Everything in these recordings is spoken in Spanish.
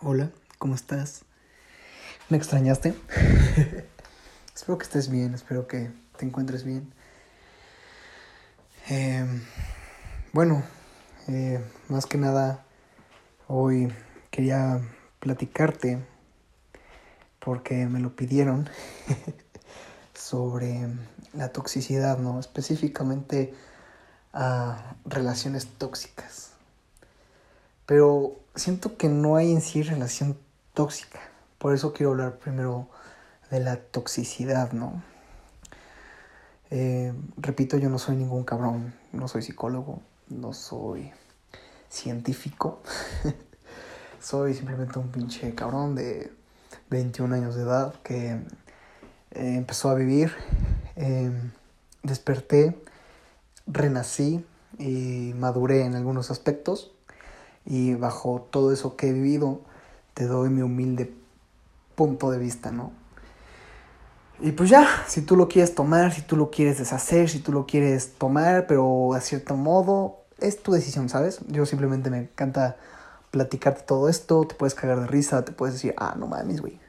Hola, ¿cómo estás? ¿Me extrañaste? espero que estés bien, espero que te encuentres bien. Eh, bueno, eh, más que nada, hoy quería platicarte, porque me lo pidieron, sobre la toxicidad, ¿no? Específicamente a relaciones tóxicas. Pero siento que no hay en sí relación tóxica. Por eso quiero hablar primero de la toxicidad, ¿no? Eh, repito, yo no soy ningún cabrón, no soy psicólogo, no soy científico. soy simplemente un pinche cabrón de 21 años de edad que eh, empezó a vivir, eh, desperté, renací y maduré en algunos aspectos y bajo todo eso que he vivido, te doy mi humilde punto de vista, ¿no? Y pues ya, si tú lo quieres tomar, si tú lo quieres deshacer, si tú lo quieres tomar, pero a cierto modo, es tu decisión, ¿sabes? Yo simplemente me encanta platicarte todo esto, te puedes cagar de risa, te puedes decir, ah, no mames, güey.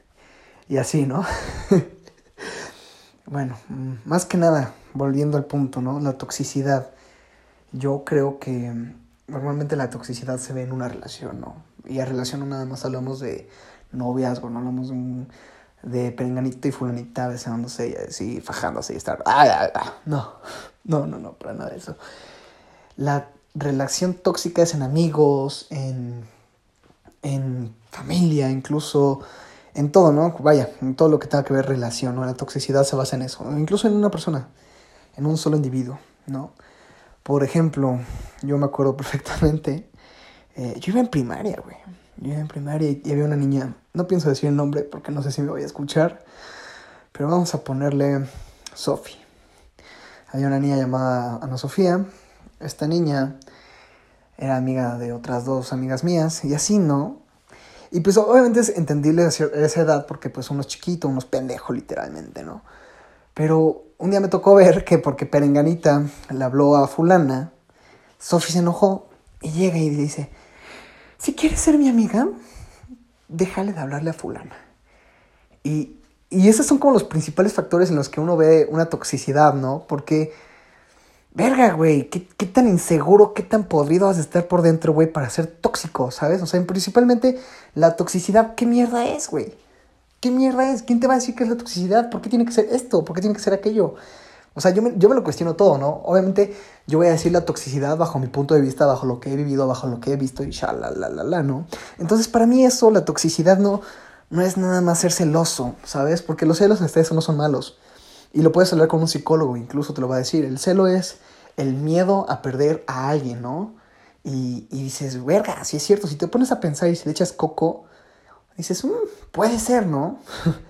Y así, ¿no? bueno, mm, más que nada, volviendo al punto, ¿no? La toxicidad. Yo creo que normalmente la toxicidad se ve en una relación, ¿no? Y a relación no nada más hablamos de noviazgo, no hablamos de, un, de perenganito y fulanita besándose y así, fajándose y estar... ¡Ah, ah, ah! No, no, no, no, para nada de eso. La relación tóxica es en amigos, en, en familia, incluso en todo, ¿no? Vaya, en todo lo que tenga que ver relación, ¿no? La toxicidad se basa en eso, incluso en una persona, en un solo individuo, ¿no? Por ejemplo, yo me acuerdo perfectamente, eh, yo iba en primaria, güey. Yo iba en primaria y había una niña, no pienso decir el nombre porque no sé si me voy a escuchar, pero vamos a ponerle Sophie. Había una niña llamada Ana Sofía. Esta niña era amiga de otras dos amigas mías y así, ¿no? Y pues obviamente es entendible a esa edad porque pues unos chiquitos, unos pendejos literalmente, ¿no? Pero un día me tocó ver que porque Perenganita le habló a fulana, Sophie se enojó y llega y dice, si quieres ser mi amiga, déjale de hablarle a fulana. Y, y esos son como los principales factores en los que uno ve una toxicidad, ¿no? Porque, verga, güey, ¿qué, ¿qué, tan inseguro, qué tan podrido vas a estar por dentro, güey, para ser tóxico, ¿sabes? O sea, principalmente la toxicidad, ¿qué mierda es, güey? ¿Qué mierda es? ¿Quién te va a decir qué es la toxicidad? ¿Por qué tiene que ser esto? ¿Por qué tiene que ser aquello? O sea, yo me, lo cuestiono todo, ¿no? Obviamente yo voy a decir la toxicidad bajo mi punto de vista, bajo lo que he vivido, bajo lo que he visto y la ¿no? Entonces para mí eso, la toxicidad no, no es nada más ser celoso, ¿sabes? Porque los celos hasta eso no son malos. Y lo puedes hablar con un psicólogo, incluso te lo va a decir. El celo es el miedo a perder a alguien, ¿no? Y, y dices, verga, si es cierto, si te pones a pensar y si le echas coco, dices, mmm, puede ser, ¿no?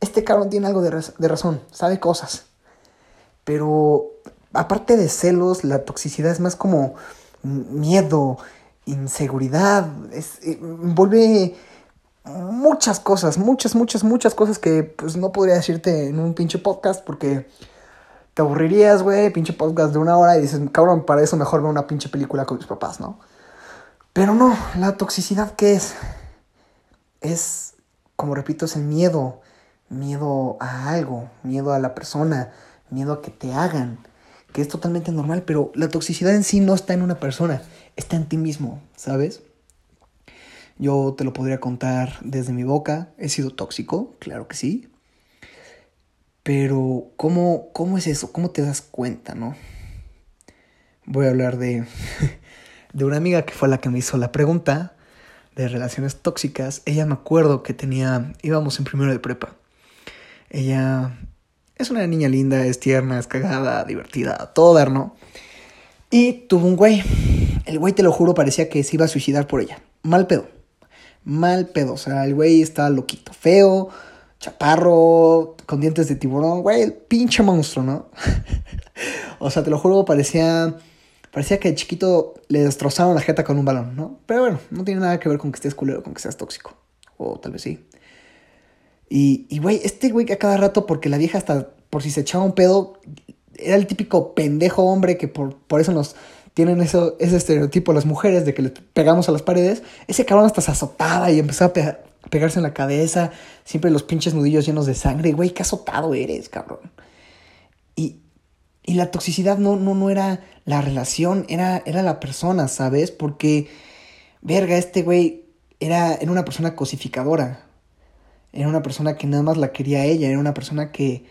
Este cabrón tiene algo de, de, razón, sabe cosas. Pero aparte de celos, la toxicidad es más como miedo, inseguridad, es, eh, envuelve muchas cosas, muchas, muchas, muchas cosas que pues no podría decirte en un pinche podcast porque te aburrirías, güey, pinche podcast de una hora y dices, cabrón, para eso mejor veo una pinche película con mis papás, ¿no? Pero no, la toxicidad, ¿qué es? Es, como repito, es el miedo, miedo a algo, miedo a la persona, miedo a que te hagan, que es totalmente normal, pero la toxicidad en sí no está en una persona, está en ti mismo, ¿sabes? Yo te lo podría contar desde mi boca, he sido tóxico, claro que sí, pero ¿cómo, cómo es eso? ¿Cómo te das cuenta, no? Voy a hablar de, de una amiga que fue la que me hizo la pregunta de relaciones tóxicas, ella me acuerdo que tenía, íbamos en primero de prepa. Ella es una niña linda, es tierna, es cagada, divertida, todo dar, ¿no? Y tuvo un güey. El güey, te lo juro, parecía que se iba a suicidar por ella. Mal pedo. Mal pedo. O sea, el güey está loquito. Feo, chaparro, con dientes de tiburón. Güey, pinche monstruo, ¿no? o sea, te lo juro, parecía Parecía que de chiquito le destrozaron la jeta con un balón, ¿no? Pero bueno, no tiene nada que ver con que estés culero, con que seas tóxico. O tal vez sí. Y, güey, este güey que a cada rato, porque la vieja hasta por si se echaba un pedo, era el típico pendejo hombre que por, por eso nos tienen eso, ese estereotipo las mujeres de que les pegamos a las paredes, ese cabrón hasta se azotaba y empezó a pegarse en la cabeza, siempre los pinches nudillos llenos de sangre, güey, qué azotado eres, cabrón. Y, la toxicidad no, no, no era la relación, era, era la persona, ¿sabes? Porque, verga, este güey era, era una persona cosificadora, era una persona que nada más la quería ella, era una persona que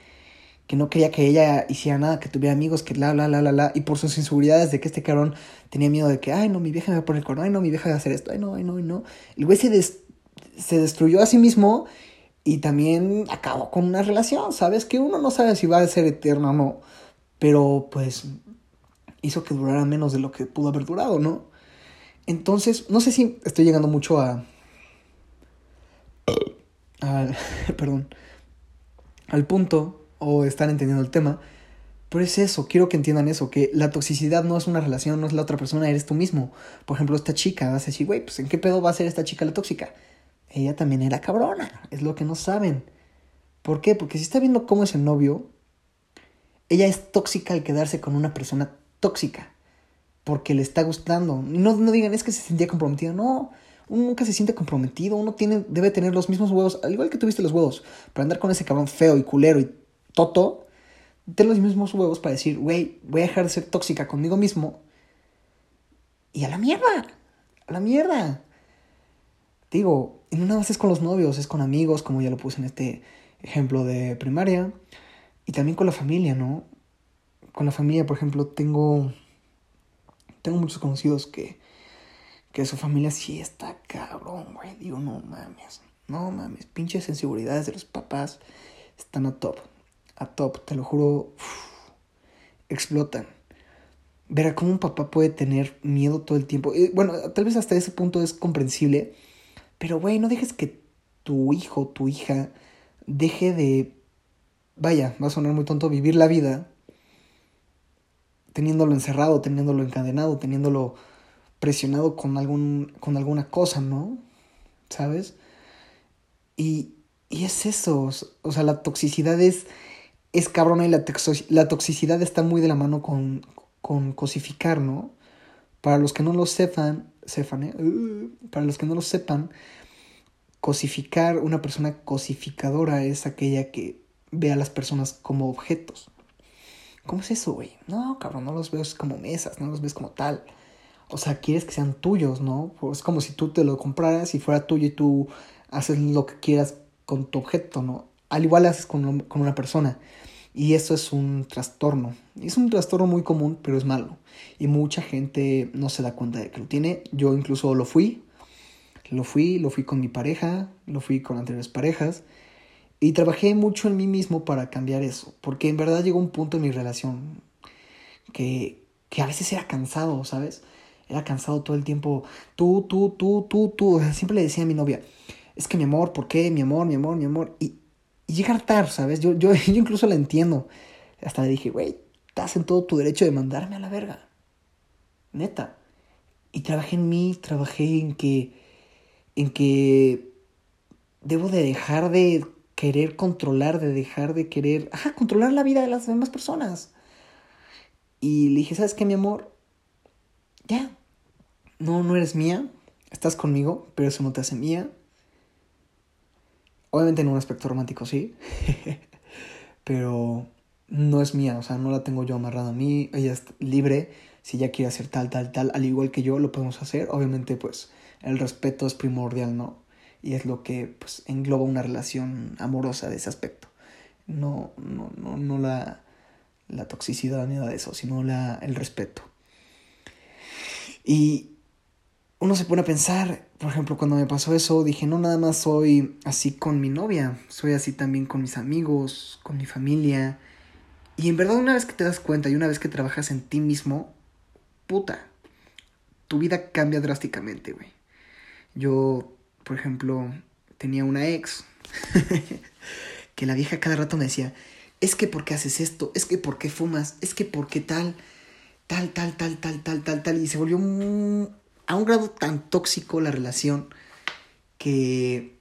que no quería que ella hiciera nada, que tuviera amigos, que la, la, la, la, la, y por sus inseguridades de que este cabrón tenía miedo de que, ay, no, mi vieja me va a poner el corno, ay, no, mi vieja va a hacer esto, ay, no, ay, no, ay, no. El güey se, se destruyó a sí mismo y también acabó con una relación, ¿sabes? Que uno no sabe si va a ser eterna o no, pero pues hizo que durara menos de lo que pudo haber durado, ¿no? Entonces, no sé si estoy llegando mucho a... al perdón. Al punto o están entendiendo el tema. Pero es eso, quiero que entiendan eso, que la toxicidad no es una relación, no es la otra persona, eres tú mismo. Por ejemplo, esta chica, vas a decir, güey, pues ¿en qué pedo va a ser esta chica la tóxica? Ella también era cabrona, es lo que no saben. ¿Por qué? Porque si está viendo cómo es el novio, ella es tóxica al quedarse con una persona tóxica, porque le está gustando. No, no digan, es que se sentía comprometido, no, uno nunca se siente comprometido, uno tiene, debe tener los mismos huevos, al igual que tuviste los huevos, para andar con ese cabrón feo y culero y Toto, ten los mismos huevos para decir, güey, voy a dejar de ser tóxica conmigo mismo y a la mierda, a la mierda. Digo, y no nada más es con los novios, es con amigos, como ya lo puse en este ejemplo de primaria, y también con la familia, ¿no? Con la familia, por ejemplo, tengo, tengo muchos conocidos que, que su familia sí está cabrón, güey. Digo, no mames, no mames, pinches inseguridades de los papás están a top a top, te lo juro, explotan. Verá cómo un papá puede tener miedo todo el tiempo. bueno, tal vez hasta ese punto es comprensible, pero güey, no dejes que tu hijo, tu hija, deje de, vaya, va a sonar muy tonto, vivir la vida teniéndolo encerrado, teniéndolo encadenado, teniéndolo presionado con, algún, con alguna cosa, ¿no? ¿Sabes? Y, y es eso, o sea, la toxicidad es es cabrona y la, la toxicidad está muy de la mano con, con cosificar, ¿no? Para los que no lo sepan, sepan ¿eh? Uh, para los que no lo sepan, cosificar, una persona cosificadora es aquella que ve a las personas como objetos. ¿Cómo es eso, güey? No, cabrón, no los ves como mesas, no los ves como tal. O sea, quieres que sean tuyos, ¿no? Pues es como si tú te lo compraras y fuera tuyo y tú haces lo que quieras con tu objeto, ¿no? Al igual haces con, con una persona. Y eso es un trastorno. Es un trastorno muy común, pero es malo. Y mucha gente no se da cuenta de que lo tiene. Yo incluso lo fui. Lo fui, lo fui con mi pareja, lo fui con anteriores parejas. Y trabajé mucho en mí mismo para cambiar eso. Porque en verdad llegó un punto en mi relación que, que a veces era cansado, ¿sabes? Era cansado todo el tiempo. Tú, tú, tú, tú, tú. siempre le decía a mi novia, es que mi amor, ¿por qué? Mi amor, mi amor, mi amor. Y, y llegar tarde, ¿sabes? Yo, yo, yo incluso la entiendo. Hasta le dije, güey, estás en todo tu derecho de mandarme a la verga. Neta. Y trabajé en mí, trabajé en que. en que. debo de dejar de querer controlar, de dejar de querer. Ajá, controlar la vida de las demás personas. Y le dije, ¿sabes qué, mi amor? Ya. No, no eres mía. Estás conmigo, pero eso no te hace mía. Obviamente en un aspecto romántico sí, pero no es mía, o sea, no la tengo yo amarrada a mí, ella es libre, si ella quiere hacer tal, tal, tal, al igual que yo, lo podemos hacer. Obviamente, pues, el respeto es primordial, ¿no? Y es lo que, pues, engloba una relación amorosa de ese aspecto. No, no, no, no la, la toxicidad ni nada de eso, sino la, el respeto. Y uno se pone a pensar, por ejemplo, cuando me pasó eso, dije, no nada más soy así con mi novia, soy así también con mis amigos, con mi familia. Y en verdad una vez que te das cuenta y una vez que trabajas en ti mismo, puta, tu vida cambia drásticamente, güey. Yo, por ejemplo, tenía una ex que la vieja cada rato me decía, es que por qué haces esto, es que por qué fumas, es que por qué tal, tal, tal, tal, tal, tal, tal, tal. Y se volvió a un grado tan tóxico la relación que,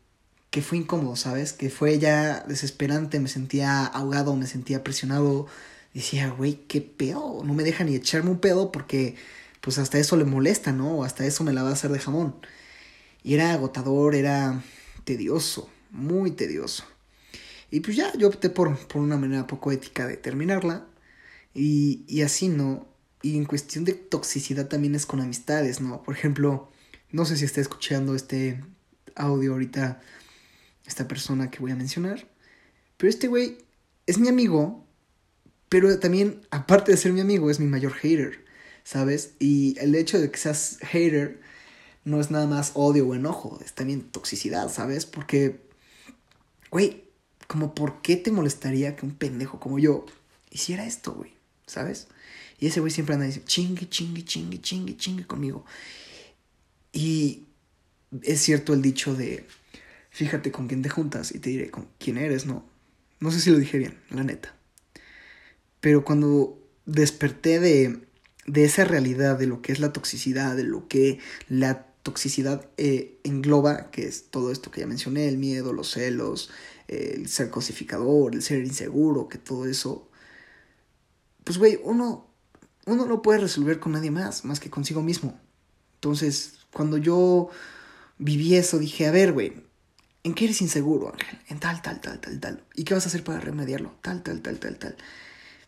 que fue incómodo, ¿sabes? Que fue ya desesperante, me sentía ahogado, me sentía presionado. Decía, güey, qué pedo, no me deja ni echarme un pedo porque pues hasta eso le molesta, ¿no? O hasta eso me la va a hacer de jamón. Y era agotador, era tedioso, muy tedioso. Y pues ya yo opté por, por una manera poco ética de terminarla. Y, y así, ¿no? Y en cuestión de toxicidad también es con amistades, ¿no? Por ejemplo, no sé si está escuchando este audio ahorita esta persona que voy a mencionar. Pero este güey es mi amigo, pero también, aparte de ser mi amigo, es mi mayor hater, ¿sabes? Y el hecho de que seas hater no es nada más odio o enojo, es también toxicidad, ¿sabes? Porque, güey, como por qué te molestaría que un pendejo como yo hiciera esto, güey, ¿sabes? Y ese güey siempre anda diciendo, chingue, chingue, chingue, chingue, chingue conmigo. Y es cierto el dicho de, fíjate con quién te juntas y te diré con quién eres, ¿no? No sé si lo dije bien, la neta. Pero cuando desperté de, de esa realidad, de lo que es la toxicidad, de lo que la toxicidad eh, engloba, que es todo esto que ya mencioné, el miedo, los celos, el ser cosificador, el ser inseguro, que todo eso, pues güey, uno uno no puede resolver con nadie más, más que consigo mismo. Entonces, cuando yo viví eso, dije, a ver, güey, ¿en qué eres inseguro, Ángel? En tal, tal, tal, tal, tal. ¿Y qué vas a hacer para remediarlo? Tal, tal, tal, tal, tal.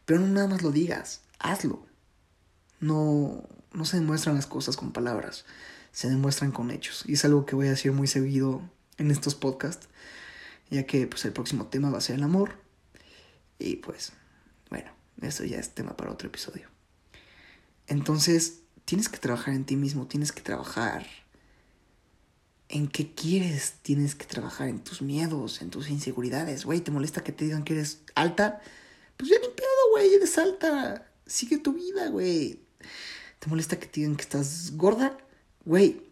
Pero no nada más lo digas, hazlo. No, no se demuestran las cosas con palabras, se demuestran con hechos. Y es algo que voy a decir muy seguido en estos podcasts, ya que pues el próximo tema va a ser el amor. Y pues, bueno, eso ya es tema para otro episodio. Entonces, tienes que trabajar en ti mismo, tienes que trabajar en qué quieres, tienes que trabajar en tus miedos, en tus inseguridades. Güey, ¿te molesta que te digan que eres alta? Pues ya ni pedo, güey, eres alta. Sigue tu vida, güey. ¿Te molesta que te digan que estás gorda? Güey,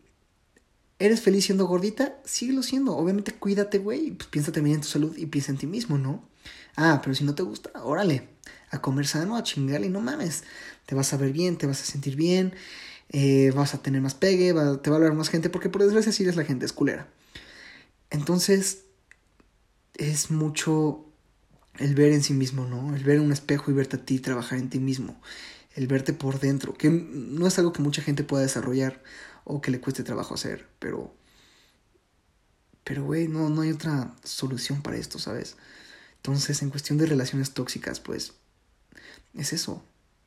¿eres feliz siendo gordita? Síguelo siendo. Obviamente cuídate, güey. Pues piensa también en tu salud y piensa en ti mismo, ¿no? Ah, pero si no te gusta, órale a comer sano, a chingarle, no mames, te vas a ver bien, te vas a sentir bien, eh, vas a tener más pegue, te va a hablar más gente, porque por desgracia sí eres la gente, es culera. Entonces, es mucho el ver en sí mismo, ¿no? El ver en un espejo y verte a ti, trabajar en ti mismo, el verte por dentro, que no es algo que mucha gente pueda desarrollar o que le cueste trabajo hacer, pero... Pero, güey, no, no hay otra solución para esto, ¿sabes? Entonces, en cuestión de relaciones tóxicas, pues es eso.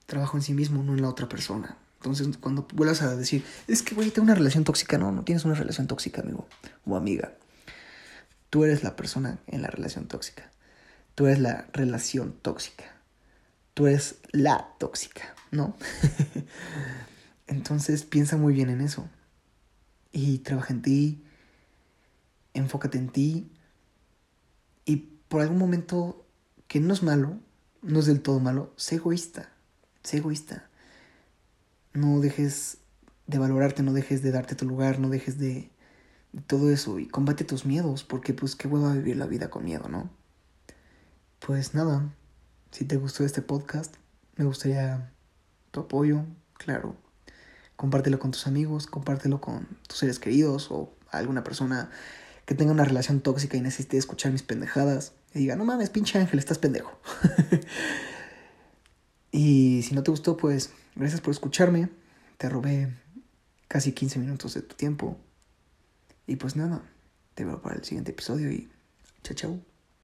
Trabajo en sí mismo, no en la otra persona. Entonces, cuando vuelvas a decir, es que, güey, tengo una relación tóxica, no, no tienes una relación tóxica, amigo o amiga. Tú eres la persona en la relación tóxica. Tú eres la relación tóxica. Tú eres la tóxica, ¿no? Entonces, piensa muy bien en eso. Y trabaja en ti. Enfócate en ti. Y por algún momento, que no es malo, no es del todo malo, sé egoísta, sé egoísta. No dejes de valorarte, no dejes de darte tu lugar, no dejes de, todo eso y combate tus miedos, porque pues qué hueva vivir la vida con miedo, ¿no? Pues nada, si te gustó este podcast, me gustaría tu apoyo, claro. Compártelo con tus amigos, compártelo con tus seres queridos o alguna persona que tenga una relación tóxica y necesite escuchar mis pendejadas y diga, no mames, pinche Ángel, estás pendejo. y si no te gustó, pues gracias por escucharme. Te robé casi 15 minutos de tu tiempo. Y pues nada, te veo para el siguiente episodio y chao, chao.